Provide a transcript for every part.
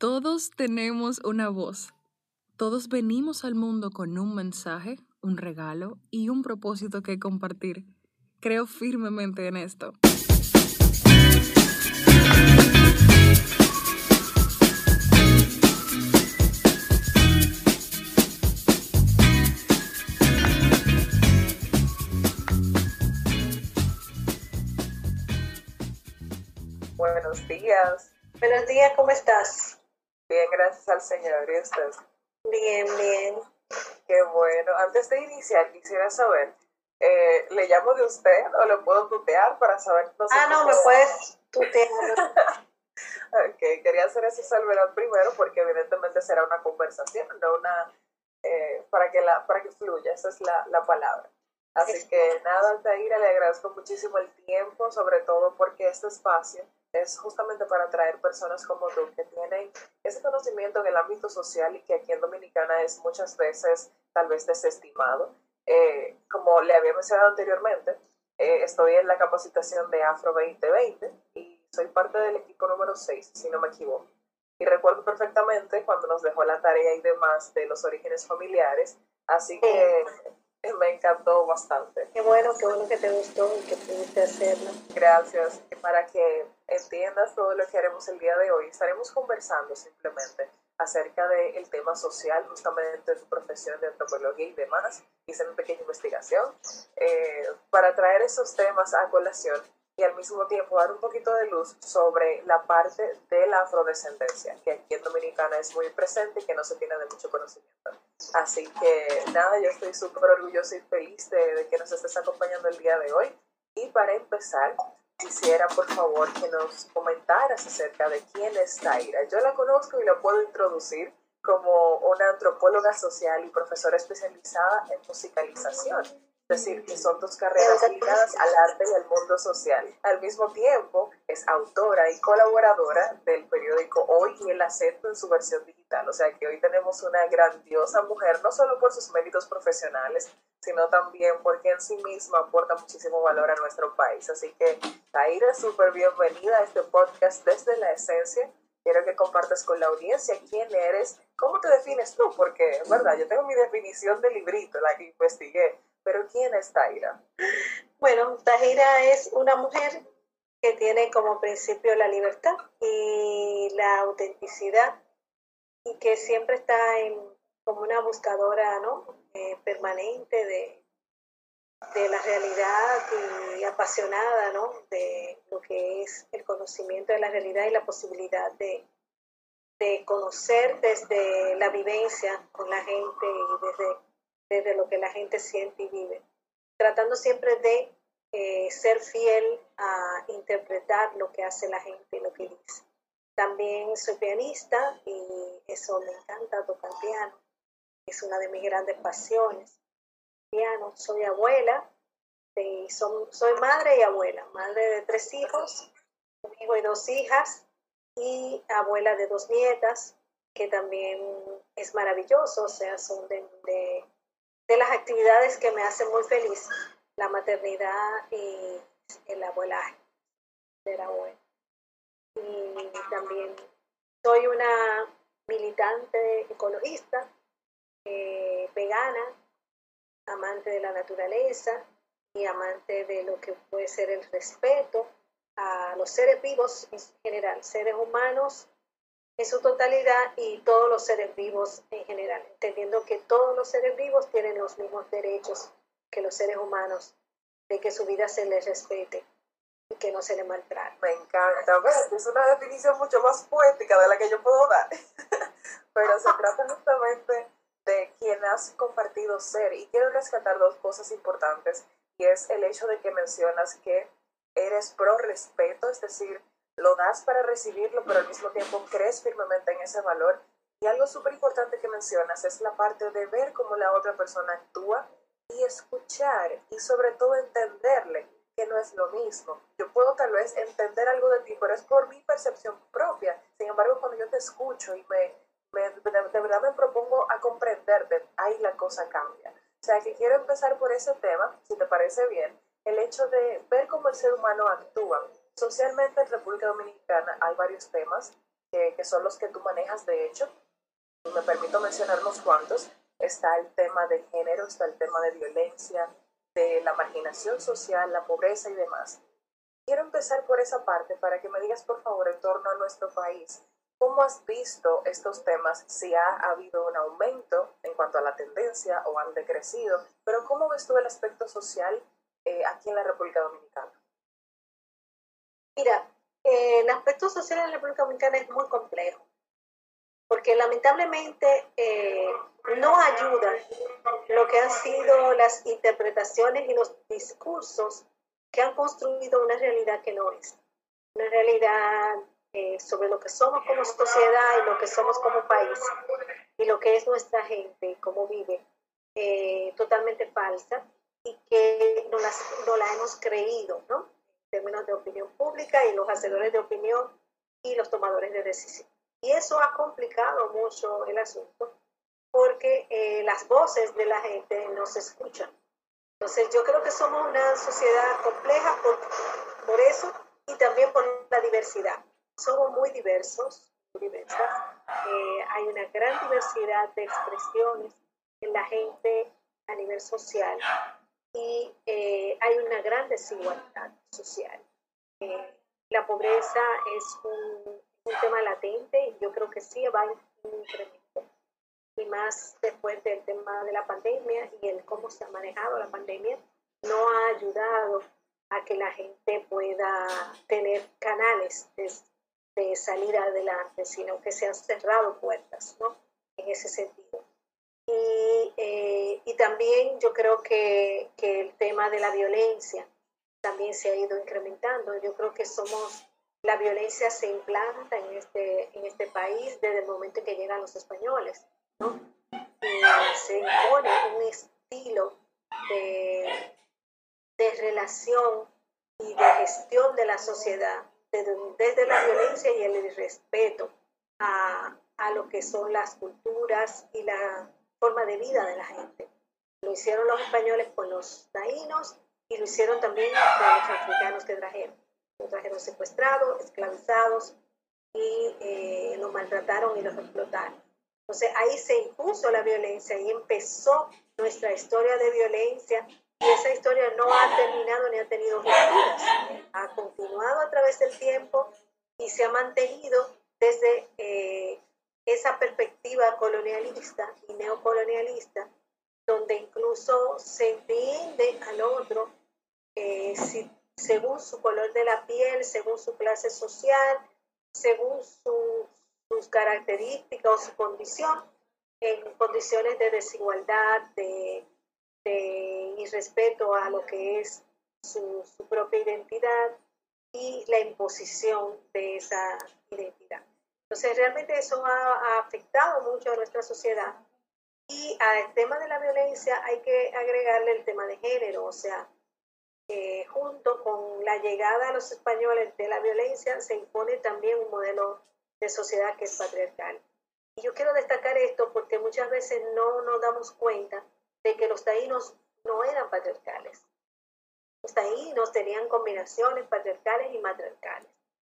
Todos tenemos una voz. Todos venimos al mundo con un mensaje, un regalo y un propósito que compartir. Creo firmemente en esto. Buenos días. Buenos días, ¿cómo estás? Bien, gracias al Señor. ¿Y usted? Bien, bien. Qué bueno. Antes de iniciar, quisiera saber, eh, ¿le llamo de usted o lo puedo tutear para saber? ah, no, me puedes tutear. ok, quería hacer esa salvedad primero porque evidentemente será una conversación, no una... Eh, para, que la, para que fluya, esa es la, la palabra. Así que nada, Altaira, le agradezco muchísimo el tiempo, sobre todo porque este espacio es justamente para atraer personas como tú que tienen ese conocimiento en el ámbito social y que aquí en Dominicana es muchas veces tal vez desestimado. Eh, como le había mencionado anteriormente, eh, estoy en la capacitación de Afro 2020 y soy parte del equipo número 6, si no me equivoco. Y recuerdo perfectamente cuando nos dejó la tarea y demás de los orígenes familiares, así que me encantó bastante. Qué bueno, qué bueno que te gustó y que pudiste hacerlo. Gracias. Para que entiendas todo lo que haremos el día de hoy, estaremos conversando simplemente acerca del tema social, justamente de tu profesión de antropología y demás. Hice una pequeña investigación eh, para traer esos temas a colación y al mismo tiempo dar un poquito de luz sobre la parte de la afrodescendencia, que aquí en Dominicana es muy presente y que no se tiene de mucho conocimiento. Así que nada, yo estoy súper orgullosa y feliz de, que nos estés acompañando el día de hoy. Y para empezar, quisiera por favor que nos comentaras acerca de quién es Taira. Yo la conozco y la puedo introducir como una antropóloga social y profesora especializada en musicalización es decir, que son dos carreras ligadas al arte y al mundo social. Al mismo tiempo, es autora y colaboradora del periódico Hoy y el Acento en su versión digital. O sea que hoy tenemos una grandiosa mujer, no solo por sus méritos profesionales, sino también porque en sí misma aporta muchísimo valor a nuestro país. Así que, Taira, súper bienvenida a este podcast desde la esencia. Quiero que compartas con la audiencia quién eres, cómo te defines tú, porque, es verdad, yo tengo mi definición de librito, la que investigué, pero ¿quién es Taira? Bueno, Taira es una mujer que tiene como principio la libertad y la autenticidad y que siempre está en, como una buscadora ¿no? Eh, permanente de, de la realidad y apasionada ¿no? de lo que es el conocimiento de la realidad y la posibilidad de, de conocer desde la vivencia con la gente y desde de lo que la gente siente y vive, tratando siempre de eh, ser fiel a interpretar lo que hace la gente y lo que dice. También soy pianista y eso me encanta, tocar piano, es una de mis grandes pasiones. Piano, soy abuela, y soy madre y abuela, madre de tres hijos, un hijo y dos hijas, y abuela de dos nietas, que también es maravilloso, o sea, son de de las actividades que me hacen muy feliz, la maternidad y el abuelaje la abuela. Y también soy una militante ecologista, eh, vegana, amante de la naturaleza y amante de lo que puede ser el respeto a los seres vivos en general, seres humanos en su totalidad y todos los seres vivos en general, entendiendo que todos los seres vivos tienen los mismos derechos que los seres humanos, de que su vida se les respete y que no se les maltrate. Me encanta, es una definición mucho más poética de la que yo puedo dar, pero se trata justamente de quien has compartido ser. Y quiero rescatar dos cosas importantes y es el hecho de que mencionas que eres pro respeto, es decir, lo das para recibirlo, pero al mismo tiempo crees firmemente en ese valor. Y algo súper importante que mencionas es la parte de ver cómo la otra persona actúa y escuchar y sobre todo entenderle que no es lo mismo. Yo puedo tal vez entender algo de ti, pero es por mi percepción propia. Sin embargo, cuando yo te escucho y me, de, verdad me propongo a comprenderte, ahí la cosa cambia. O sea que quiero empezar por ese tema, si te parece bien, el hecho de ver cómo el ser humano actúa Socialmente en República Dominicana hay varios temas que, son los que tú manejas, de hecho. Y me permito mencionar unos cuantos. Está el tema de género, está el tema de violencia, de la marginación social, la pobreza y demás. Quiero empezar por esa parte para que me digas, por favor, en torno a nuestro país, ¿cómo has visto estos temas? Si ha habido un aumento en cuanto a la tendencia o han decrecido, pero ¿cómo ves tú el aspecto social eh, aquí en la República Dominicana? Mira, eh, el aspecto social en la República Dominicana es muy complejo, porque lamentablemente eh, no ayuda lo que han sido las interpretaciones y los discursos que han construido una realidad que no es. Una realidad eh, sobre lo que somos como sociedad y lo que somos como país y lo que es nuestra gente, cómo vive, eh, totalmente falsa y que no, las, no la hemos creído, ¿no? Términos de opinión pública y los hacedores de opinión y los tomadores de decisión. Y eso ha complicado mucho el asunto porque eh, las voces de la gente no se escuchan. Entonces yo creo que somos una sociedad compleja por, por eso y también por la diversidad. Somos muy diversos, muy diversas. Eh, hay una gran diversidad de expresiones en la gente a nivel social y eh, hay una gran desigualdad social. Eh, la pobreza es un, un, tema latente y yo creo que sí va a incrementar y más después del tema de la pandemia y el cómo se ha manejado la pandemia, no ha ayudado a que la gente pueda tener canales de, de adelante, sino que se han cerrado puertas, ¿no? En ese sentido. Y, eh, y también yo creo que, que el tema de la violencia también se ha ido incrementando. Yo creo que somos, la violencia se implanta en este, en este país desde el momento en que llegan los españoles se impone un estilo de, de, relación y de gestión de la sociedad desde, desde la violencia y el irrespeto a, a lo que son las culturas y la forma de vida de la gente. Lo hicieron los españoles con los taínos y lo hicieron también con los africanos que trajeron. Los trajeron secuestrados, esclavizados y eh, los maltrataron y los explotaron. Entonces ahí se impuso la violencia y empezó nuestra historia de violencia y esa historia no ha terminado ni ha tenido rupturas. Ha continuado a través del tiempo y se ha mantenido desde eh, esa perspectiva colonialista y neocolonialista, donde incluso se entiende al otro eh, según su color de la piel, según su clase social, según su sus características o su condición en condiciones de desigualdad, de, de irrespeto a lo que es su, propia identidad y la imposición de esa identidad. Entonces, realmente eso ha, ha afectado mucho a nuestra sociedad. Y al tema de la violencia hay que agregarle el tema de género, o sea, junto con la llegada a los españoles de la violencia se impone también un modelo de sociedad que es patriarcal. Y yo quiero destacar esto porque muchas veces no nos damos cuenta de que los taínos no eran patriarcales. Los taínos tenían combinaciones patriarcales y matriarcales.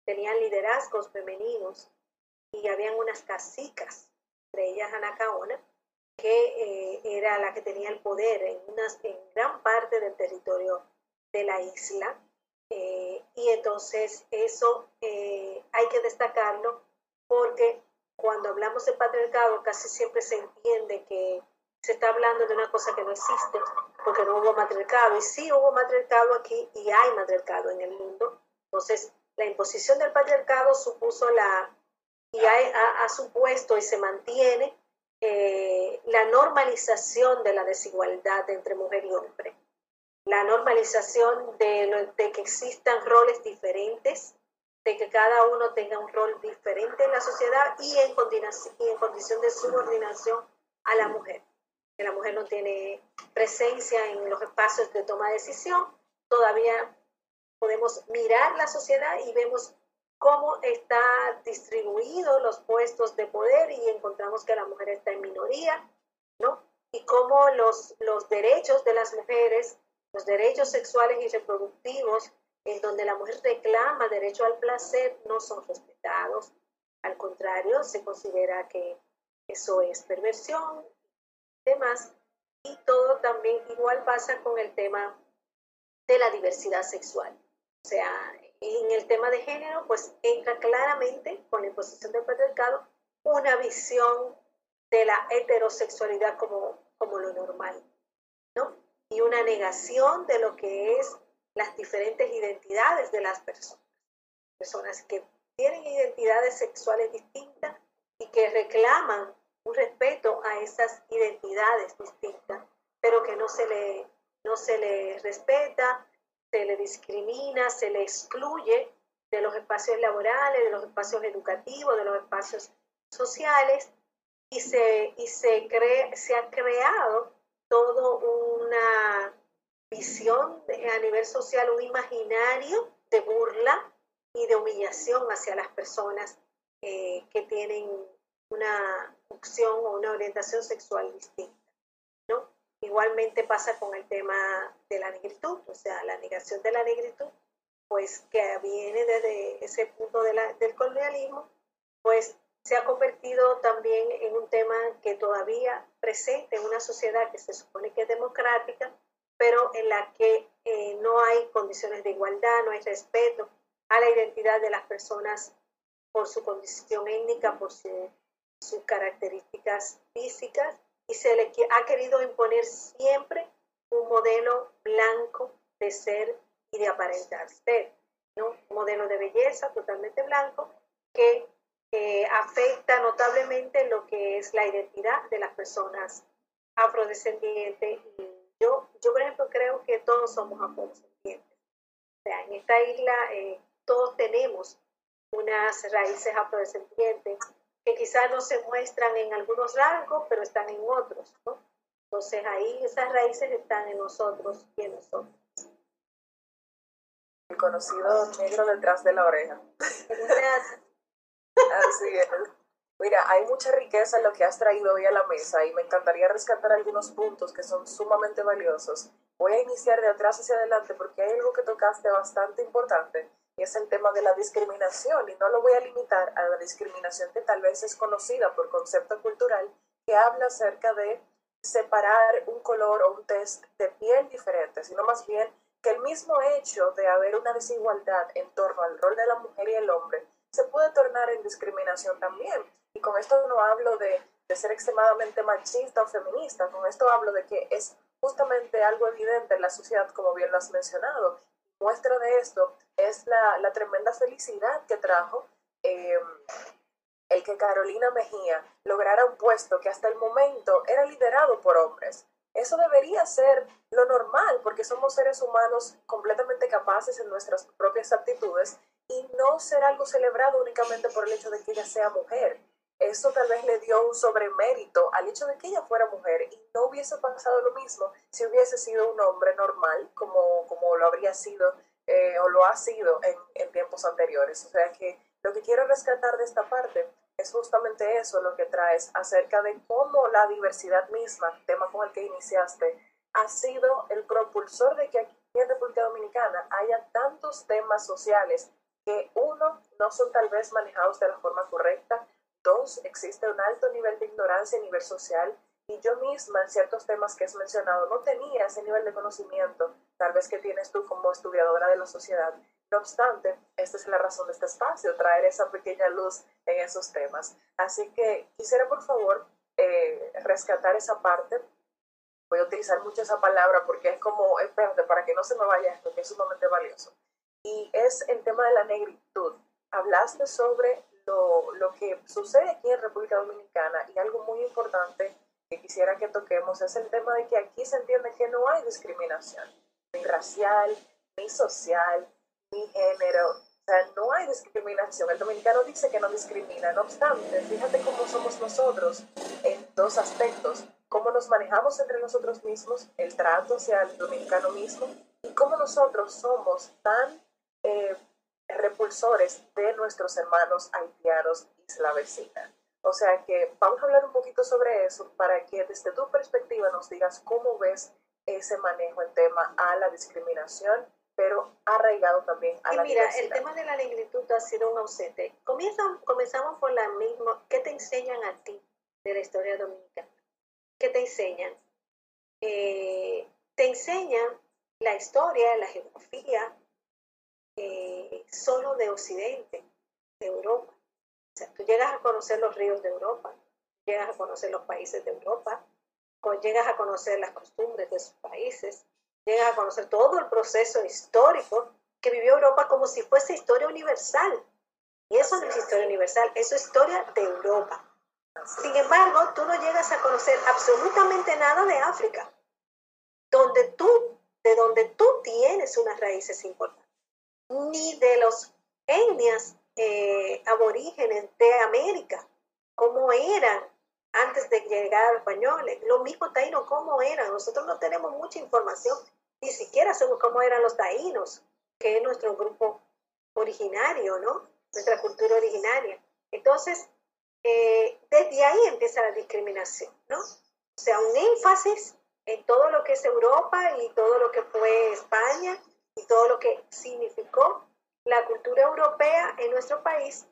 Tenían liderazgos femeninos y habían unas casicas, entre ellas Anacaona, que eh, era la que tenía el poder en, unas, en gran parte del territorio de la isla. Eh, y entonces eso eh, hay que destacarlo porque cuando hablamos de patriarcado casi siempre se entiende que se está hablando de una cosa que no existe, porque no hubo matriarcado. Y sí hubo matriarcado aquí y hay matriarcado en el mundo. Entonces, la imposición del patriarcado supuso la, y ha, supuesto y se mantiene eh, la normalización de la desigualdad entre mujer y hombre. La normalización de, de que existan roles diferentes, de que cada uno tenga un rol diferente en la sociedad y en, y en condición de subordinación a la mujer. Que la mujer no tiene presencia en los espacios de toma de decisión, todavía podemos mirar la sociedad y vemos cómo está distribuidos los puestos de poder y encontramos que la mujer está en minoría, ¿no? Y cómo los, los derechos de las mujeres, los derechos sexuales y reproductivos en donde la mujer reclama derecho al placer no son respetados, al contrario, se considera que eso es perversión, demás, y todo también igual pasa con el tema de la diversidad sexual. O sea, en el tema de género, pues entra claramente con la imposición del patriarcado una visión de la heterosexualidad como, como lo normal, ¿no? Y una negación de lo que es las diferentes identidades de las personas. Personas que tienen identidades sexuales distintas y que reclaman un respeto a esas identidades distintas, pero que no se le, no se le respeta, se le discrimina, se le excluye de los espacios laborales, de los espacios educativos, de los espacios sociales, y se, y se, cree, se ha creado toda una visión a nivel social, un imaginario de burla y de humillación hacia las personas eh, que tienen una opción o una orientación sexual distinta. Igualmente pasa con el tema de la negritud, o sea, la negación de la negritud, pues que viene desde ese punto del colonialismo, pues se ha convertido también en un tema que todavía presente en una sociedad que se supone que es democrática, pero en la que eh, no hay condiciones de igualdad, no hay respeto a la identidad de las personas por su condición étnica, por su sus características físicas y se le ha querido imponer siempre un modelo blanco de ser y de aparentar ser, ¿no? un modelo de belleza totalmente blanco que afecta notablemente lo que es la identidad de las personas afrodescendientes. Y yo, yo, por ejemplo, creo que todos somos afrodescendientes. O sea, en esta isla eh, todos tenemos unas raíces afrodescendientes que quizás no se muestran en algunos rasgos, pero están en otros, ¿no? Entonces ahí esas raíces están en nosotros y en nosotros. El conocido negro detrás de la oreja. Así es. Mira, hay mucha riqueza en lo que has traído hoy a la mesa y me encantaría rescatar algunos puntos que son sumamente valiosos. Voy a iniciar de atrás hacia adelante porque hay algo que tocaste bastante importante es el tema de la discriminación y no lo voy a limitar a la discriminación que tal vez es conocida por concepto cultural que habla acerca de separar un color o un test de piel diferente, sino más bien que el mismo hecho de haber una desigualdad en torno al rol de la mujer y el hombre se puede tornar en discriminación también. Y con esto no hablo de, ser extremadamente machista o feminista, con esto hablo de que es justamente algo evidente en la sociedad, como bien lo has mencionado, muestra de esto es la, la tremenda felicidad que trajo em, el que Carolina Mejía lograra un puesto que hasta el momento era liderado por hombres. Eso debería ser lo normal porque somos seres humanos completamente capaces en nuestras propias aptitudes y no ser algo celebrado únicamente por el hecho de que ella sea mujer. Eso tal vez le dio un sobremérito al hecho de que ella fuera mujer y no hubiese pasado lo mismo si hubiese sido un hombre normal, como, como lo habría sido eh, o lo ha sido en, en tiempos anteriores. O sea que lo que quiero rescatar de esta parte es justamente eso lo que traes acerca de cómo la diversidad misma, tema con el que iniciaste, ha sido el propulsor de que aquí en República Dominicana haya tantos temas sociales que uno, no son tal vez manejados de la forma correcta, Dos, existe un alto nivel de ignorancia a nivel social y yo misma en ciertos temas que has mencionado no tenía ese nivel de conocimiento, tal vez que tienes tú como estudiadora de la sociedad. No obstante, esta es la razón de este espacio, traer esa pequeña luz en esos temas. Así que quisiera por favor eh, rescatar esa parte. Voy a utilizar mucho esa palabra porque es como, espérate, para que no se me vaya esto, que es sumamente valioso. Y es el tema de la negritud. Hablaste sobre lo, que sucede aquí en República Dominicana y algo muy importante que quisiera que toquemos es el tema de que aquí se entiende que no hay discriminación, ni racial, ni social, ni género. O sea, no hay discriminación. El dominicano dice que no discrimina. No obstante, fíjate cómo somos nosotros en dos aspectos. Cómo nos manejamos entre nosotros mismos, el trato hacia el dominicano mismo, y cómo nosotros somos tan eh, repulsores de nuestros hermanos haitianos isla vecina. O sea que vamos a hablar un poquito sobre eso para que desde tu perspectiva nos digas cómo ves ese manejo en tema a la discriminación, pero arraigado también a y la mira, diversidad. el tema de la negritud ha sido un ausente. Comienza, comenzamos por la misma. ¿Qué te enseñan a ti de la historia dominicana? ¿Qué te enseñan? Eh, te enseñan la historia, la geografía, eh, solo de Occidente, de Europa. O sea, tú llegas a conocer los ríos de Europa, llegas a conocer los países de Europa, llegas a conocer las costumbres de sus países, llegas a conocer todo el proceso histórico que vivió Europa como si fuese historia universal. Y eso no es historia universal, eso es historia de Europa. Sin embargo, tú no llegas a conocer absolutamente nada de África, donde tú, de donde tú tienes unas raíces importantes, ni de los etnias eh, aborígenes de América, cómo eran antes de llegar a los españoles. Lo mismo taínos, cómo eran. Nosotros no tenemos mucha información, ni siquiera sabemos cómo eran los taínos, que es nuestro grupo originario, ¿no? Nuestra cultura originaria. Entonces, eh, desde ahí empieza la discriminación, ¿no? O sea, un énfasis en todo lo que es Europa y todo lo que fue España y todo lo que significó la cultura europea en nuestro país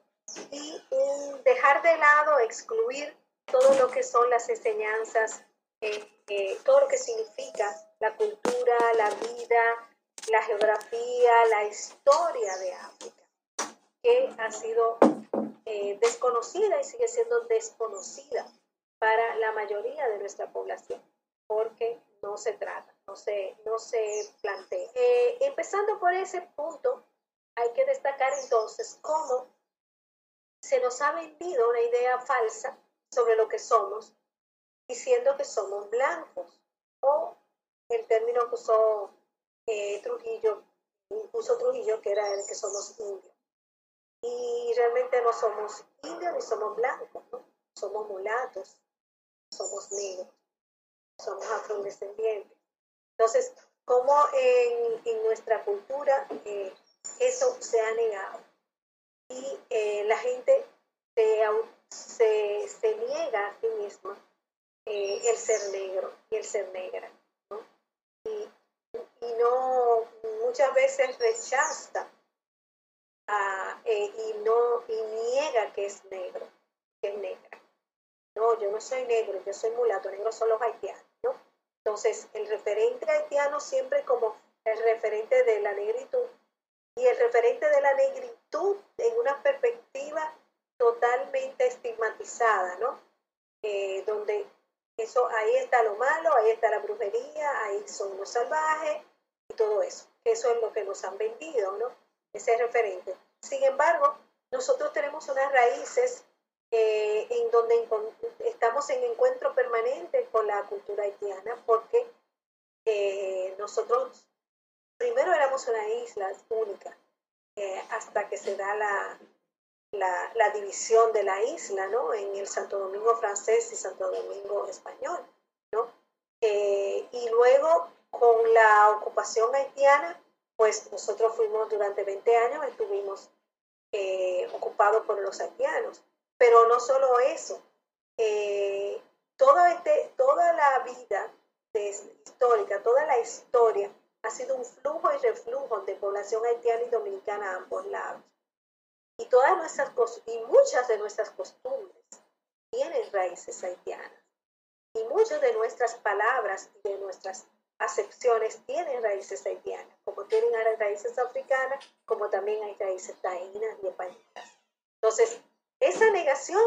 y un dejar de lado, excluir todo lo que son las enseñanzas, eh, eh, todo lo que significa la cultura, la vida, la geografía, la historia de África, que ha sido eh, desconocida y sigue siendo desconocida para la mayoría de nuestra población, porque no se trata, no se, no se. Eh, empezando por ese punto, hay que destacar entonces cómo se nos ha vendido una idea falsa sobre lo que somos, diciendo que somos blancos, o el término que usó eh, Trujillo, puso Trujillo, que era el que somos indios. Y realmente no somos indios ni somos blancos, somos mulatos, somos negros, somos afrodescendientes. Entonces, ¿cómo en, en nuestra cultura eh, eso se ha negado? Y eh, la gente se, se, niega a sí misma eh, el ser negro y el ser negra. Y, no muchas veces rechaza a, eh, y no y niega que es negro, que es negra. No, yo no soy negro, yo soy mulato, negros son los haitianos, ¿no? Entonces, el referente haitiano siempre como el referente de la negritud y el referente de la negritud en una perspectiva totalmente estigmatizada, ¿no? Eh, donde eso, ahí está lo malo, ahí está la brujería, ahí son los salvajes y todo eso. Eso es lo que nos han vendido, ¿no? Ese referente. Sin embargo, nosotros tenemos unas raíces eh, en donde estamos en encuentro permanente con la cultura haitiana porque eh, nosotros primero éramos una isla única eh, hasta que se da la, la, la, división de la isla, ¿no? En el Santo Domingo francés y Santo Domingo español, ¿no? y luego con la ocupación haitiana, pues nosotros fuimos durante 20 años, estuvimos ocupados por los haitianos. Pero no solo eso, eh, este, toda la vida histórica, toda la historia ha sido un flujo y reflujo de población haitiana y dominicana a ambos lados. Y, todas nuestras, y muchas de nuestras costumbres tienen raíces haitianas. Y muchas de nuestras palabras y de nuestras acepciones tienen raíces haitianas, como tienen raíces africanas, como también hay raíces taínas y españolas. Entonces, esa negación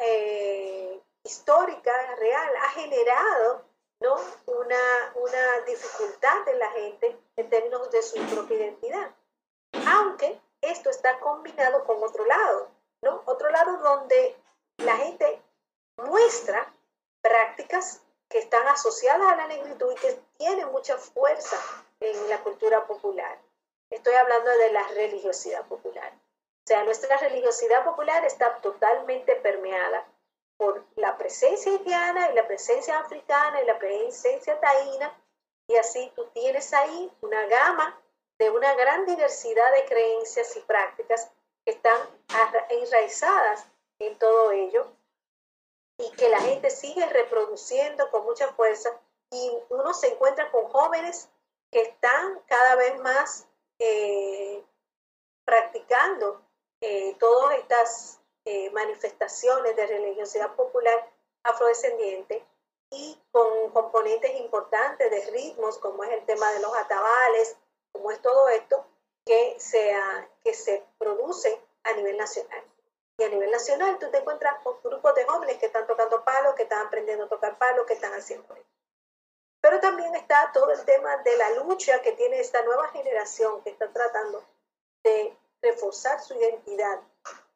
eh, histórica, real, ha generado ¿no? una, una dificultad en la gente en términos de su propia identidad. Aunque esto está combinado con otro lado, ¿no? Otro lado donde la gente muestra prácticas que están asociadas a la negritud y que tienen mucha fuerza en la cultura popular. Estoy hablando de la religiosidad popular. Sea, nuestra religiosidad popular está totalmente permeada por la presencia haitiana y la presencia africana y la presencia taína. Y así tú tienes ahí una gama de una gran diversidad de creencias y prácticas que están enraizadas en todo ello y que la gente sigue reproduciendo con mucha fuerza y uno se encuentra con jóvenes que están cada vez más eh, practicando eh, todas estas eh, manifestaciones de religiosidad popular afrodescendiente y con componentes importantes de ritmos, como es el tema de los atabales, como es todo esto, que, sea, que se produce a nivel nacional. Y a nivel nacional tú te encuentras con grupos de jóvenes que están tocando palos, que están aprendiendo a tocar palos, que están haciendo esto. Pero también está todo el tema de la lucha que tiene esta nueva generación que está tratando de reforzar su identidad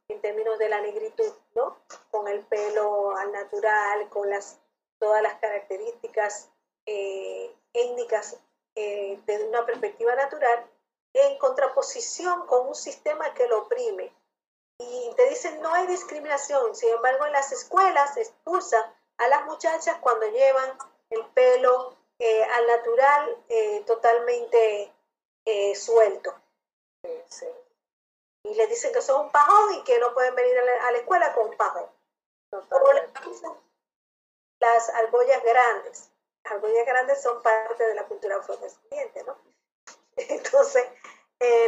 en términos de la negritud, ¿no? Con el pelo al natural, con las, todas las características eh, étnicas eh, desde una perspectiva natural, en contraposición con un sistema que lo oprime. Y te dicen no hay discriminación, sin embargo en las escuelas expulsan a las muchachas cuando llevan el pelo eh, al natural eh, totalmente eh, suelto. Y le dicen que son un pajón y que no pueden venir a la, escuela con un pajón. las argollas grandes. Las argollas grandes son parte de la cultura afrodescendiente, ¿no? Entonces,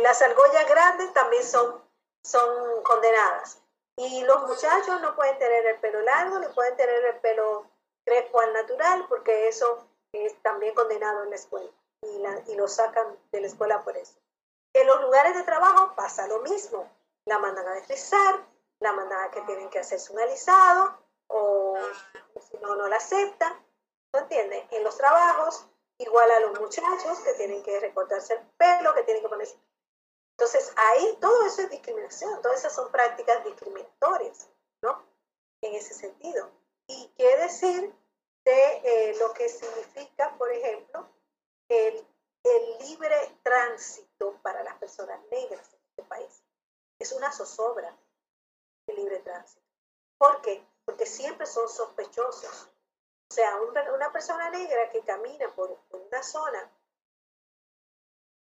las argollas grandes también son, son condenadas. Y los muchachos no pueden tener el pelo largo, ni pueden tener el pelo crespo al natural, porque eso es también condenado en la escuela y, y lo sacan de la escuela por eso. En los lugares de trabajo pasa lo mismo. La mandan a deslizar, la mandan a que tienen que hacerse un alisado o si no, no la aceptan. ¿No entiendes? En los trabajos, igual a los muchachos que tienen que recortarse el pelo, que tienen que ponerse... Entonces, ahí todo eso es discriminación, todas esas son prácticas discriminatorias, ¿no? En ese sentido. Y quiere decir de eh, lo que significa, por ejemplo, el, el, libre tránsito para las personas negras en este país. Es una zozobra el libre tránsito. ¿Por qué? Porque siempre son sospechosos. O sea, una persona negra que camina por, una zona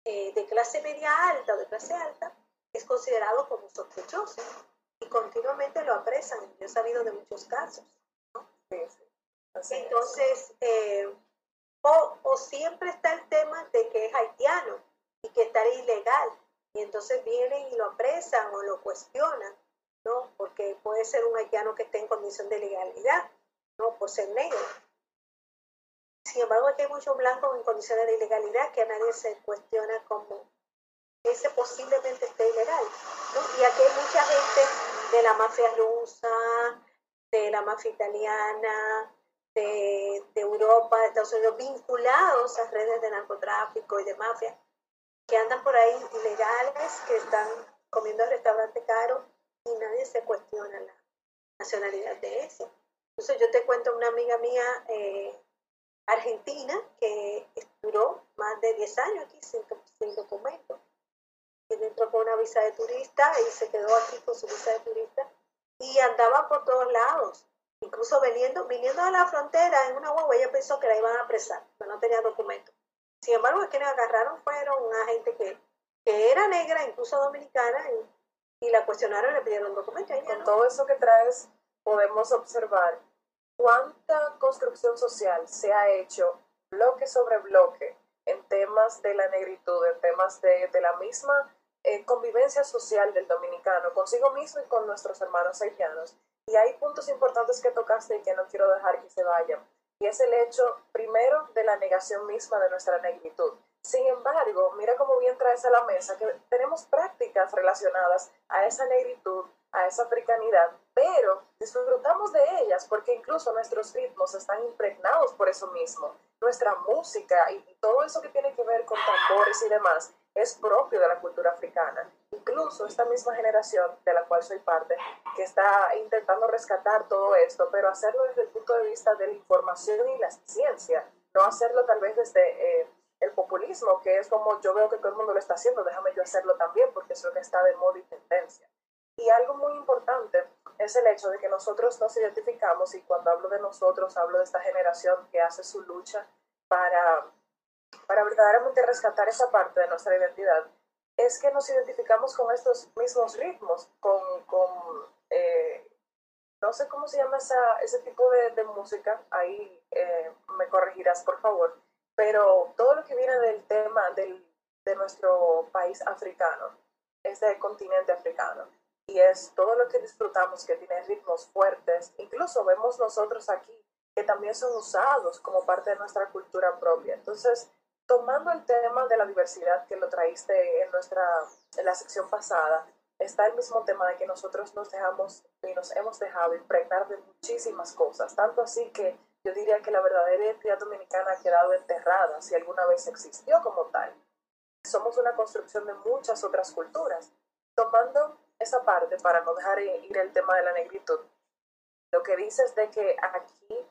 eh, de clase media alta o de clase alta es considerado como sospechoso y continuamente lo apresan. Yo he sabido de muchos casos. ¿no? Entonces, eh, o, siempre está el tema de que es haitiano que está ilegal. Y entonces vienen y lo apresan o lo cuestionan, ¿no? Porque puede ser un haitiano que esté en condición de ilegalidad, ¿no? Por ser negro. Sin embargo, aquí hay muchos blancos en condiciones de ilegalidad que a nadie se cuestiona como ese posiblemente esté ilegal, ¿no? Y aquí hay mucha gente de la mafia rusa, de la mafia italiana, de, Europa, de Estados Unidos, vinculados a redes de narcotráfico y de mafia, que andan por ahí ilegales, que están comiendo en restaurantes caros y nadie se cuestiona la nacionalidad de eso. Entonces yo te cuento una amiga mía eh, argentina que duró más de 10 años aquí sin, sin documento. Y entró con una visa de turista y se quedó aquí con su visa de turista y andaba por todos lados Incluso viniendo, viniendo a la frontera en una guagua, ella pensó que la iban a apresar, pero no tenía documento. Sin embargo, quienes agarraron fueron una gente que, que era negra, incluso dominicana, y, la cuestionaron y le pidieron documento. Con todo eso que traes, podemos observar cuánta construcción social se ha hecho bloque sobre bloque en temas de la negritud, en temas de, de la misma eh, convivencia social del dominicano consigo mismo y con nuestros hermanos haitianos. Y hay puntos importantes que tocaste y que no quiero dejar que se vayan. Y es el hecho, primero, de la negación misma de nuestra negritud. Sin embargo, mira cómo bien traes a la mesa que tenemos prácticas relacionadas a esa negritud, a esa africanidad, pero disfrutamos de ellas porque incluso nuestros ritmos están impregnados por eso mismo. Nuestra música y todo eso que tiene que ver con tambores y demás es propio de la cultura africana. Incluso esta misma generación de la cual soy parte, que está intentando rescatar todo esto, pero hacerlo desde el punto de vista de la información y la ciencia, no hacerlo tal vez desde eh, el populismo, que es como yo veo que todo el mundo lo está haciendo, déjame yo hacerlo también, porque es lo que está de moda y tendencia. Y algo muy importante es el hecho de que nosotros nos identificamos, y cuando hablo de nosotros, hablo de esta generación que hace su lucha para para verdaderamente rescatar esa parte de nuestra identidad, es que nos identificamos con estos mismos ritmos, con, con eh, no sé cómo se llama esa, ese tipo de, música, ahí eh, me corregirás por favor, pero todo lo que viene del tema del de nuestro país africano, es del continente africano. Y es todo lo que disfrutamos que tiene ritmos fuertes. Incluso vemos nosotros aquí que también son usados como parte de nuestra cultura propia. Entonces, tomando el tema de la diversidad que lo traíste en, nuestra, en la sección pasada, está el mismo tema de que nosotros nos dejamos y nos hemos dejado impregnar de muchísimas cosas, tanto así que yo diría que la verdadera identidad dominicana ha quedado enterrada, si alguna vez existió como tal. Somos una construcción de muchas otras culturas. Tomando esa parte, para no dejar ir el tema de la negritud, lo que dices de que aquí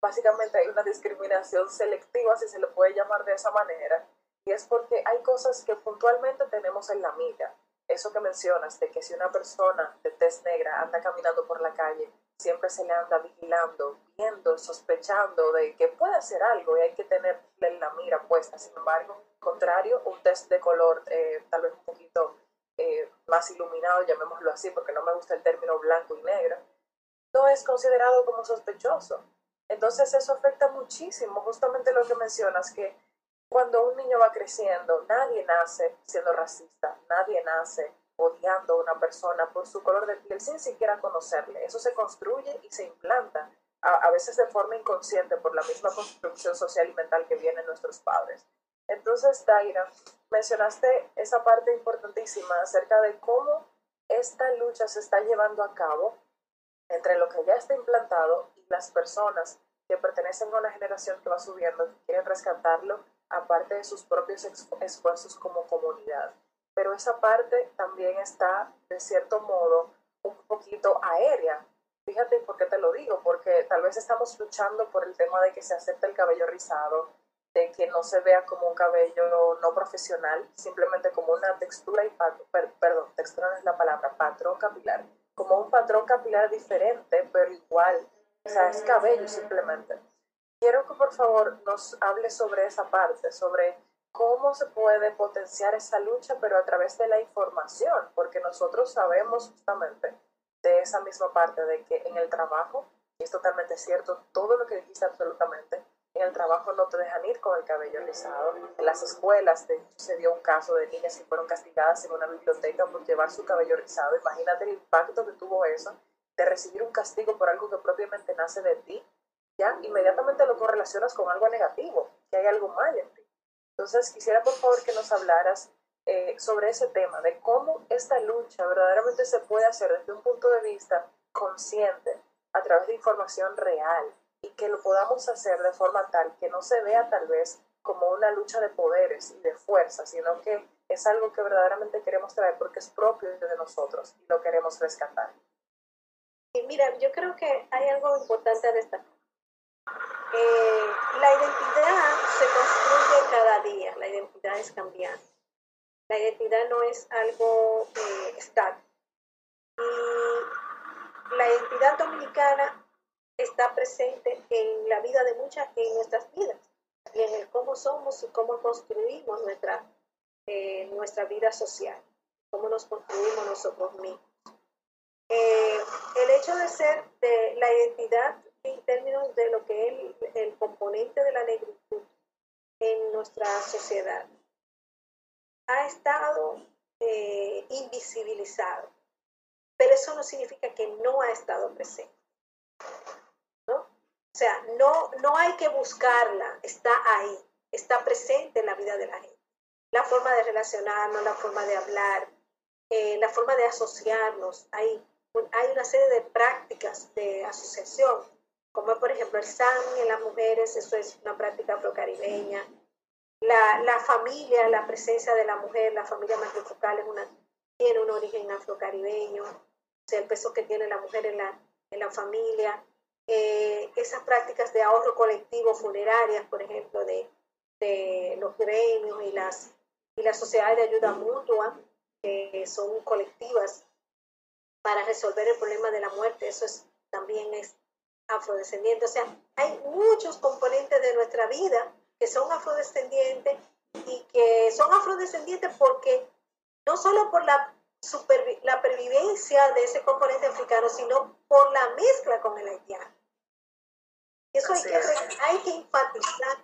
básicamente hay una discriminación selectiva, si se lo puede llamar de esa manera, y es porque hay cosas que puntualmente tenemos en la mira. Eso que mencionas, de que si una persona de tez negra anda caminando por la calle, siempre se le anda vigilando, viendo, sospechando de que puede hacer algo y hay que tenerle la mira puesta. Sin embargo, contrario, un test de color eh, tal vez un poquito eh, más iluminado, llamémoslo así, porque no me gusta el término blanco y negro, no es considerado como sospechoso. Entonces eso afecta muchísimo, justamente lo que mencionas, que cuando un niño va creciendo, nadie nace siendo racista, nadie nace odiando a una persona por su color de piel sin siquiera conocerle. Eso se construye y se implanta, a, veces de forma inconsciente por la misma construcción social y mental que vienen nuestros padres. Entonces, Daira, mencionaste esa parte importantísima acerca de cómo esta lucha se está llevando a cabo entre lo que ya está implantado y las personas que pertenecen a una generación que va subiendo, que quieren rescatarlo, aparte de sus propios esfuerzos como comunidad. Pero esa parte también está, de cierto modo, un poquito aérea. Fíjate por qué te lo digo, porque tal vez estamos luchando por el tema de que se acepte el cabello rizado, de que no se vea como un cabello no profesional, simplemente como una textura y perdón, textura no es la palabra, patrón capilar como un patrón capilar diferente, pero igual. O sea, es cabello simplemente. Quiero que por favor nos hable sobre esa parte, sobre cómo se puede potenciar esa lucha, pero a través de la información, porque nosotros sabemos justamente de esa misma parte, de que en el trabajo, y es totalmente cierto, todo lo que dijiste absolutamente, en el trabajo no te dejan ir con el cabello rizado. En las escuelas, se dio un caso de niñas que fueron castigadas en una biblioteca por llevar su cabello rizado. Imagínate el impacto que tuvo eso de recibir un castigo por algo que propiamente nace de ti. Ya inmediatamente lo correlacionas con algo negativo, que hay algo mal en ti. Entonces, quisiera por favor que nos hablaras eh, sobre ese tema, de cómo esta lucha verdaderamente se puede hacer desde un punto de vista consciente, a través de información real, y que lo podamos hacer de forma tal que no se vea tal vez como una lucha de poderes y de fuerza, sino que es algo que verdaderamente queremos traer porque es propio de nosotros y lo queremos rescatar. Y mira, yo creo que hay algo importante a destacar. Eh, la identidad se construye cada día, la identidad es cambiante. La identidad no es algo eh, estático. Y la identidad dominicana está presente en la vida de muchas, en nuestras vidas, y en el cómo somos y cómo construimos nuestra, eh, nuestra vida social, cómo nos construimos nosotros mismos. Eh, el hecho de ser de la identidad en términos de lo que es el, componente de la negritud en nuestra sociedad ha estado eh, invisibilizado, pero eso no significa que no ha estado presente. O sea, no, no hay que buscarla, está ahí, está presente en la vida de la gente. La forma de relacionarnos, la forma de hablar, eh, la forma de asociarnos. Hay, hay una serie de prácticas de asociación, como por ejemplo el SAN en las mujeres, eso es una práctica afrocaribeña. La, la familia, la presencia de la mujer, la familia matrifocal es una, tiene un origen afrocaribeño, o el peso que tiene la mujer en la, en la familia, eh, esas prácticas de ahorro colectivo funerarias, por ejemplo, de, de los gremios y las, y las sociedades de ayuda mutua, que son colectivas para resolver el problema de la muerte, eso es, también es afrodescendiente. O sea, hay muchos componentes de nuestra vida que son afrodescendientes y que son afrodescendientes porque no solo por la, la pervivencia de ese componente africano, sino por la mezcla con el haitiano. Eso hay que, hay que, enfatizar.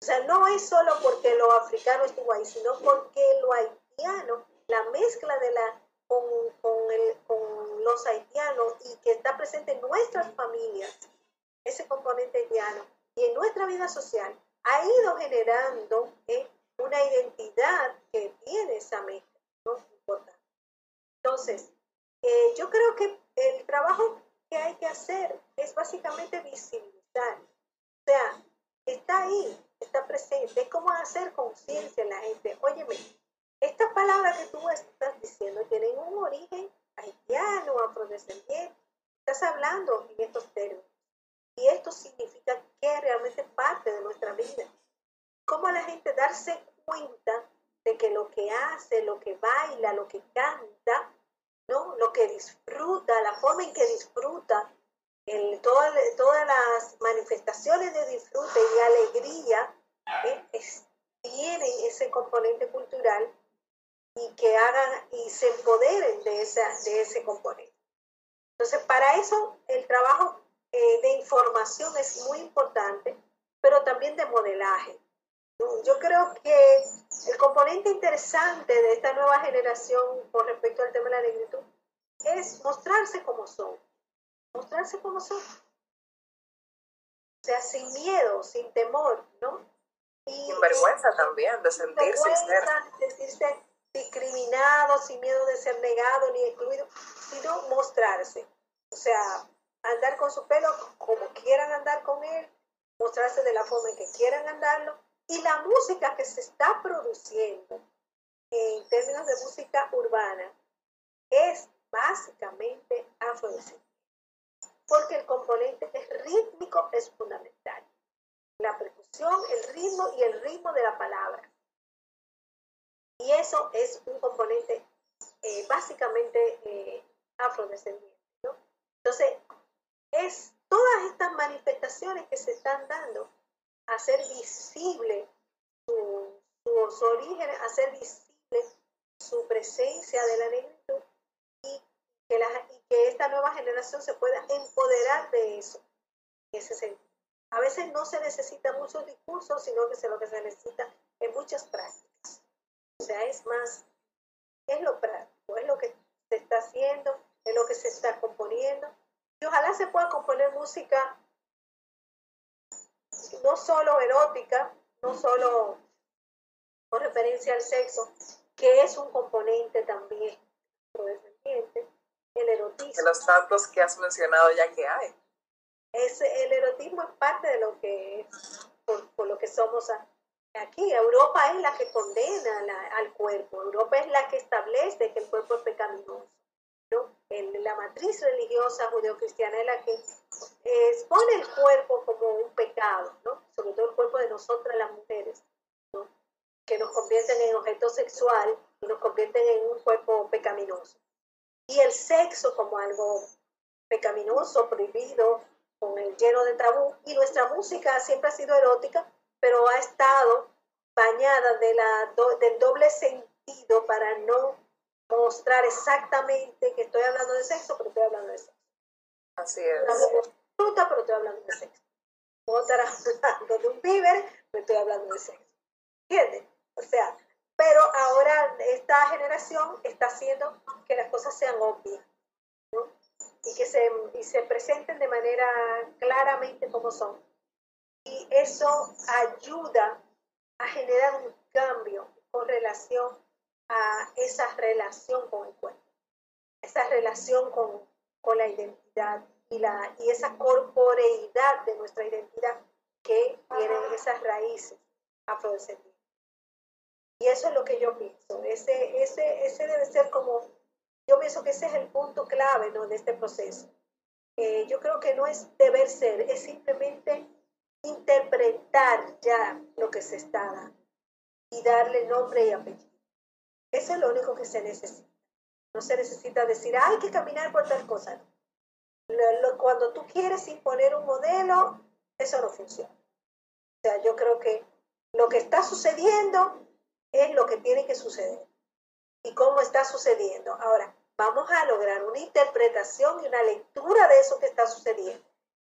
O sea, no es solo porque lo africano estuvo ahí, sino porque lo haitiano, la mezcla de la, con, con, el, con los haitianos y que está presente en nuestras familias, ese componente haitiano, y en nuestra vida social, ha ido generando eh, una identidad que tiene esa mezcla, ¿no? Importante. Entonces, eh, yo creo que el trabajo que hay que hacer es básicamente visibilizar. O sea, está ahí, está presente. Es como hacer conciencia en la gente. Óyeme, estas palabras que tú estás diciendo tienen un origen haitiano, afrodescendiente. Estás hablando en estos términos. Y esto significa que realmente es parte de nuestra vida. Cómo la gente darse cuenta de que lo que hace, lo que baila, lo que canta, disfruta, la forma en que disfruta, todas, todas las manifestaciones de disfrute y alegría ¿eh? tienen ese componente cultural y que hagan y se empoderen de, esa, de ese componente. Entonces, para eso el trabajo eh, de información es muy importante, pero también de modelaje. Yo creo que el componente interesante de esta nueva generación con respecto al tema de la negritud es mostrarse como son, mostrarse como son. O sea, sin miedo, sin temor, ¿no? Y, sin vergüenza también de sentirse, de sentirse discriminado, sin miedo de ser negado ni excluido, sino mostrarse. O sea, andar con su pelo como quieran andar con él, mostrarse de la forma en que quieran andarlo. Y la música que se está produciendo en términos de música urbana es básicamente afrodescendiente. Porque el componente rítmico es fundamental. La percusión, el ritmo y el ritmo de la palabra. Y eso es un componente eh, básicamente eh, afrodescendiente. Entonces, es todas estas manifestaciones que se están dando, hacer visible su, sus orígenes, hacer visible su presencia de la negritud que, esta nueva generación se pueda empoderar de eso. A veces no se necesita muchos discursos, sino que se, lo que se necesita es muchas prácticas. O sea, es más, es lo práctico, es lo que se está haciendo, es lo que se está componiendo y ojalá se pueda componer música no solo erótica, no solo con referencia al sexo, que es un componente también descendiente, el erotismo. De los tantos que has mencionado ya que hay. Es, el erotismo es parte de lo que es, por, lo que somos aquí. Europa es la que condena al cuerpo, Europa es la que establece que el cuerpo es pecaminoso en la matriz religiosa judeocristiana es la que expone el cuerpo como un pecado, ¿no? sobre todo el cuerpo de nosotras las mujeres, ¿no? que nos convierten en objeto sexual y nos convierten en un cuerpo pecaminoso. Y el sexo como algo pecaminoso, prohibido, con el lleno de tabú. Y nuestra música siempre ha sido erótica, pero ha estado bañada de la, del doble sentido para no mostrar exactamente que estoy hablando de sexo, pero estoy hablando de sexo. Así es. de fruta, pero estoy hablando de sexo. Puedo estar hablando de un víver, pero estoy hablando de sexo. ¿Entiendes? O sea, pero ahora esta generación está haciendo que las cosas sean obvias. Y que se, presenten de manera claramente como son. Y eso ayuda a generar un cambio con relación a esa relación con el cuerpo, esa relación con, la identidad y, y esa corporeidad de nuestra identidad que tienen esas raíces afrodescendientes. Y eso es lo que yo pienso. Ese, ese, ese debe ser como, yo pienso que ese es el punto clave ¿no? de este proceso. Eh, yo creo que no es deber ser, es simplemente interpretar ya lo que se está dando y darle nombre y apellido. Eso es lo único que se necesita. No se necesita decir, hay que caminar por tal cosa. cuando tú quieres imponer un modelo, eso no funciona. O sea, yo creo que lo que está sucediendo es lo que tiene que suceder. Y cómo está sucediendo. Ahora, vamos a lograr una interpretación y una lectura de eso que está sucediendo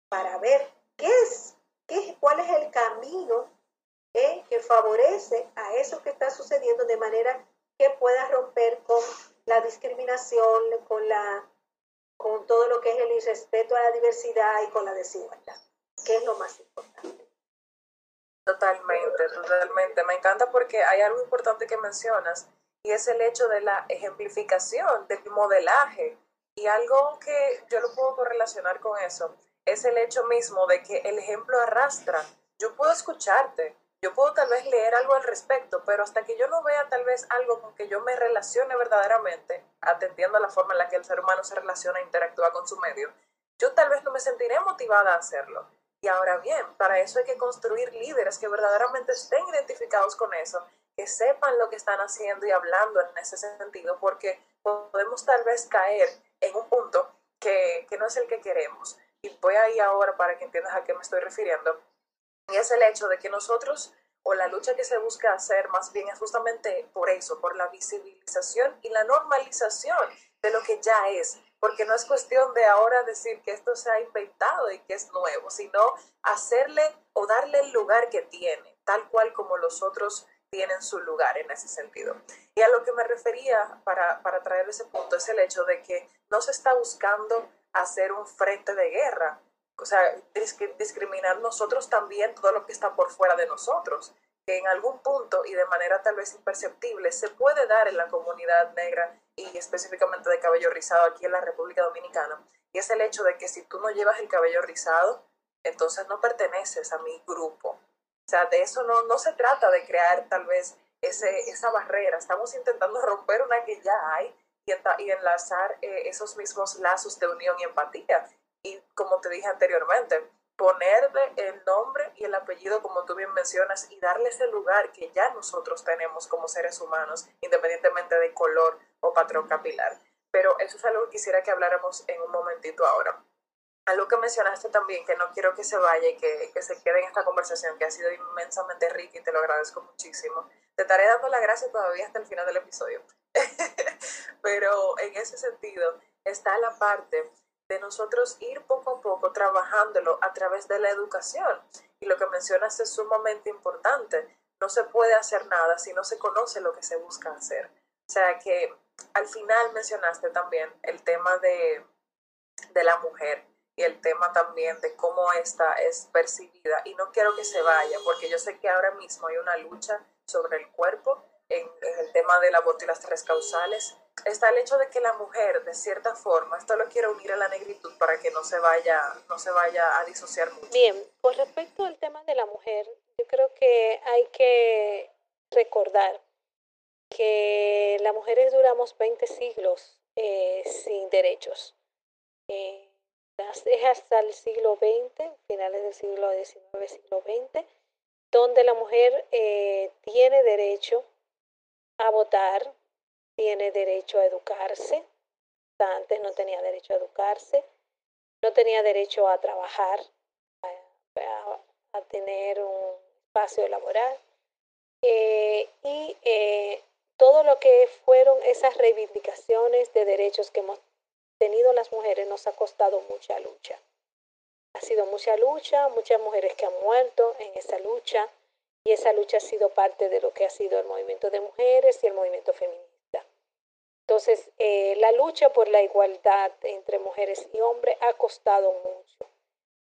para ver qué es, qué, cuál es el camino favorece a eso que está sucediendo de manera que pueda romper con la discriminación, con, la, con todo lo que es el irrespeto a la diversidad y con la desigualdad, que es lo más importante. Totalmente, totalmente. Me encanta porque hay algo importante que mencionas y es el hecho de la ejemplificación, del modelaje. Y algo que yo lo puedo correlacionar con eso es el hecho mismo de que el ejemplo arrastra. Yo puedo escucharte, yo puedo tal vez leer algo al respecto, pero hasta que yo no vea tal vez algo con que yo me relacione verdaderamente, atendiendo a la forma en la que el ser humano se relaciona e interactúa con su medio, yo tal vez no me sentiré motivada a hacerlo. Y ahora bien, para eso hay que construir líderes que verdaderamente estén identificados con eso, que sepan lo que están haciendo y hablando en ese sentido, porque podemos tal vez caer en un punto que, que no es el que queremos. Y voy ahí ahora para que entiendas a qué me estoy refiriendo. Y es el hecho de que nosotros, o la lucha que se busca hacer más bien es justamente por eso, por la visibilización y la normalización de lo que ya es, porque no es cuestión de ahora decir que esto se ha inventado y que es nuevo, sino hacerle o darle el lugar que tiene, tal cual como los otros tienen su lugar en ese sentido. Y a lo que me refería para, para traer ese punto es el hecho de que no se está buscando hacer un frente de guerra, o sea, discriminar nosotros también todo lo que está por fuera de nosotros, que en algún punto y de manera tal vez imperceptible se puede dar en la comunidad negra y específicamente de cabello rizado aquí en la República Dominicana. Y es el hecho de que si tú no llevas el cabello rizado, entonces no perteneces a mi grupo. O sea, de eso no, no se trata de crear tal vez ese, esa barrera. Estamos intentando romper una que ya hay y, enlazar eh, esos mismos lazos de unión y empatía. Y como te dije anteriormente, ponerle el nombre y el apellido, como tú bien mencionas, y darle ese lugar que ya nosotros tenemos como seres humanos, independientemente de color o patrón capilar. Pero eso es algo que quisiera que habláramos en un momentito ahora. Algo que mencionaste también, que no quiero que se vaya y que, que se quede en esta conversación, que ha sido inmensamente rica y te lo agradezco muchísimo. Te estaré dando la gracia todavía hasta el final del episodio. Pero en ese sentido está la parte de nosotros ir poco a poco trabajándolo a través de la educación. Y lo que mencionas es sumamente importante. No se puede hacer nada si no se conoce lo que se busca hacer. O sea que al final mencionaste también el tema de, de la mujer y el tema también de cómo esta es percibida. Y no quiero que se vaya, porque yo sé que ahora mismo hay una lucha sobre el cuerpo en, el tema del aborto y las tres causales, está el hecho de que la mujer, de cierta forma, esto lo quiero unir a la negritud para que no se vaya, no se vaya a disociar mucho. Bien, con respecto al tema de la mujer, yo creo que hay que recordar que las mujeres duramos 20 siglos eh, sin derechos. Eh, es hasta el siglo XX, finales del siglo XIX, siglo XX, donde la mujer eh, tiene derecho a votar, tiene derecho a educarse. Antes no tenía derecho a educarse, no tenía derecho a trabajar, a, tener un espacio laboral. Eh, y eh, todo lo que fueron esas reivindicaciones de derechos que hemos tenido las mujeres nos ha costado mucha lucha. Ha sido mucha lucha, muchas mujeres que han muerto en esa lucha y esa lucha ha sido parte de lo que ha sido el movimiento de mujeres y el movimiento feminista. Entonces, eh, la lucha por la igualdad entre mujeres y hombres ha costado mucho,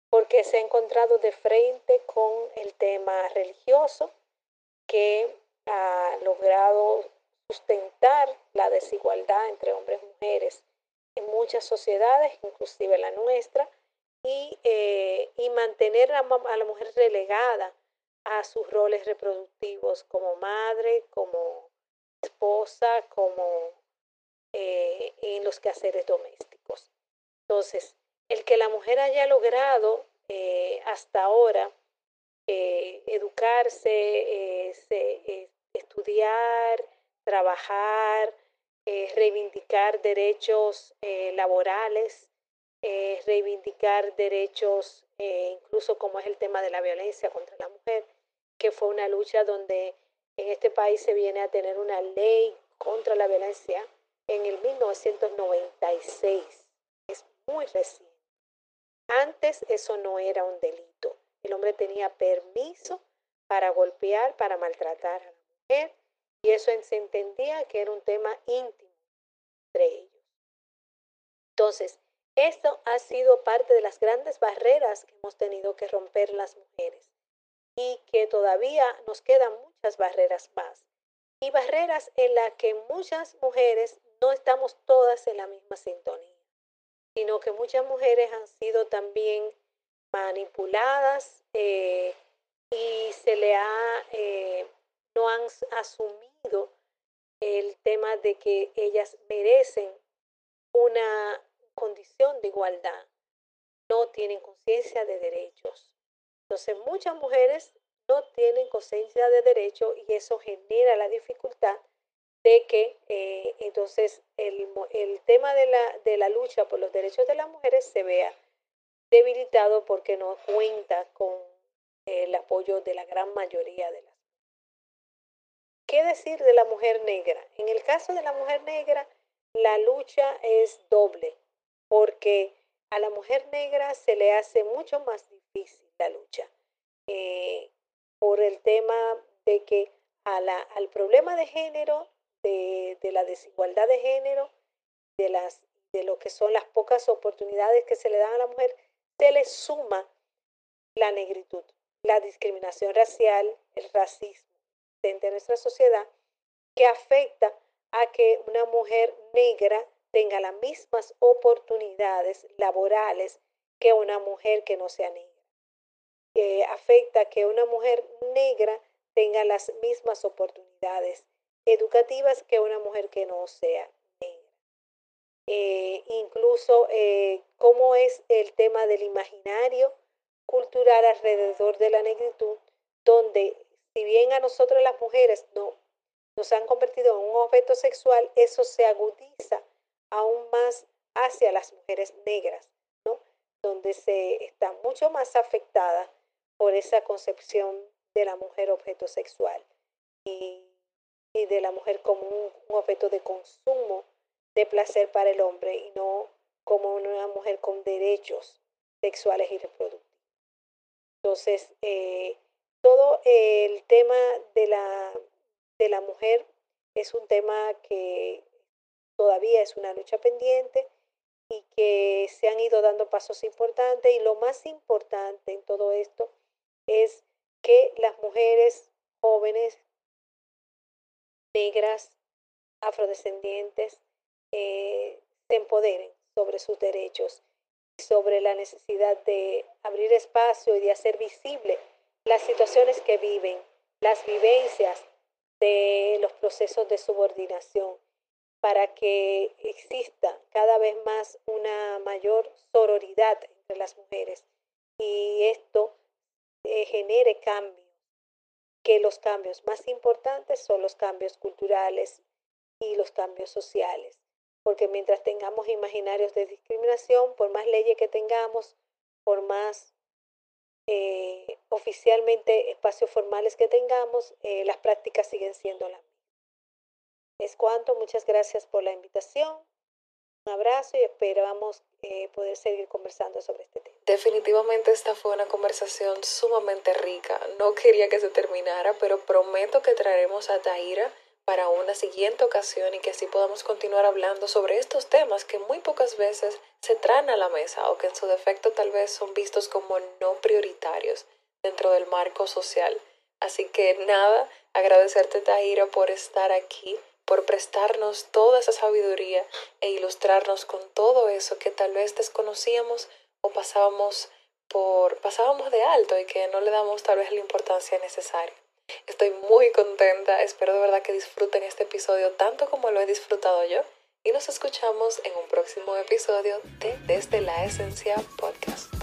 porque se ha encontrado de frente con el tema religioso que ha logrado sustentar la desigualdad entre hombres y mujeres en muchas sociedades, inclusive la nuestra, y, eh, y mantener a, a la mujer relegada a sus roles reproductivos como madre, como esposa, como eh, en los quehaceres domésticos. Entonces, el que la mujer haya logrado eh, hasta ahora eh, educarse, estudiar, trabajar, reivindicar derechos laborales, reivindicar derechos, incluso como es el tema de la violencia contra la mujer, que fue una lucha donde en este país se viene a tener una ley contra la violencia en el 1996. Es muy reciente. Antes eso no era un delito. El hombre tenía permiso para golpear, para maltratar a la mujer, y eso se entendía que era un tema íntimo entre ellos. Entonces, esto ha sido parte de las grandes barreras que hemos tenido que romper las mujeres y que todavía nos quedan muchas barreras más. Y barreras en las que muchas mujeres no estamos todas en la misma sintonía, sino que muchas mujeres han sido también manipuladas eh, y se le ha, eh, no han asumido el tema de que ellas merecen una condición de igualdad, no tienen conciencia de derechos. Entonces muchas mujeres no tienen conciencia de derecho y eso genera la dificultad de que eh, entonces el, el tema de la, de la lucha por los derechos de las mujeres se vea debilitado porque no cuenta con el apoyo de la gran mayoría de las ¿Qué decir de la mujer negra? En el caso de la mujer negra, la lucha es doble, porque a la mujer negra se le hace mucho más difícil la lucha eh, por el tema de que a la, al problema de género, de, de la desigualdad de género, de, las, de lo que son las pocas oportunidades que se le dan a la mujer, se le suma la negritud, la discriminación racial, el racismo dentro de nuestra sociedad que afecta a que una mujer negra tenga las mismas oportunidades laborales que una mujer que no sea negra. Que afecta que una mujer negra tenga las mismas oportunidades educativas que una mujer que no sea negra. Eh, incluso eh, cómo es el tema del imaginario cultural alrededor de la negritud, donde si bien a nosotros las mujeres no nos han convertido en un objeto sexual, eso se agudiza aún más hacia las mujeres negras, ¿no? Donde se está mucho más afectada por esa concepción de la mujer objeto sexual y, de la mujer como un, objeto de consumo de placer para el hombre y no como una mujer con derechos sexuales y reproductivos. Entonces, eh, todo el tema de la, de la mujer es un tema que todavía es una lucha pendiente y que se han ido dando pasos importantes y lo más importante en todo esto es que las mujeres jóvenes, negras, afrodescendientes, eh, se empoderen sobre sus derechos, sobre la necesidad de abrir espacio y de hacer visible las situaciones que viven, las vivencias de los procesos de subordinación, para que exista cada vez más una mayor sororidad entre las mujeres. Y esto eh, genere cambios, que los cambios más importantes son los cambios culturales y los cambios sociales, porque mientras tengamos imaginarios de discriminación, por más leyes que tengamos, por más eh, oficialmente espacios formales que tengamos, eh, las prácticas siguen siendo las mismas. Es cuanto, muchas gracias por la invitación. Abrazo y esperamos eh, poder seguir conversando sobre este tema. Definitivamente esta fue una conversación sumamente rica. No quería que se terminara, pero prometo que traeremos a Taira para una siguiente ocasión y que así podamos continuar hablando sobre estos temas que muy pocas veces se traen a la mesa o que en su defecto tal vez son vistos como no prioritarios dentro del marco social. Así que nada, agradecerte Tahira por estar aquí, por prestarnos toda esa sabiduría e ilustrarnos con todo eso que tal vez desconocíamos o pasábamos por pasábamos de alto y que no le damos tal vez la importancia necesaria. Estoy muy contenta, espero de verdad que disfruten este episodio tanto como lo he disfrutado yo y nos escuchamos en un próximo episodio de Desde la Esencia Podcast.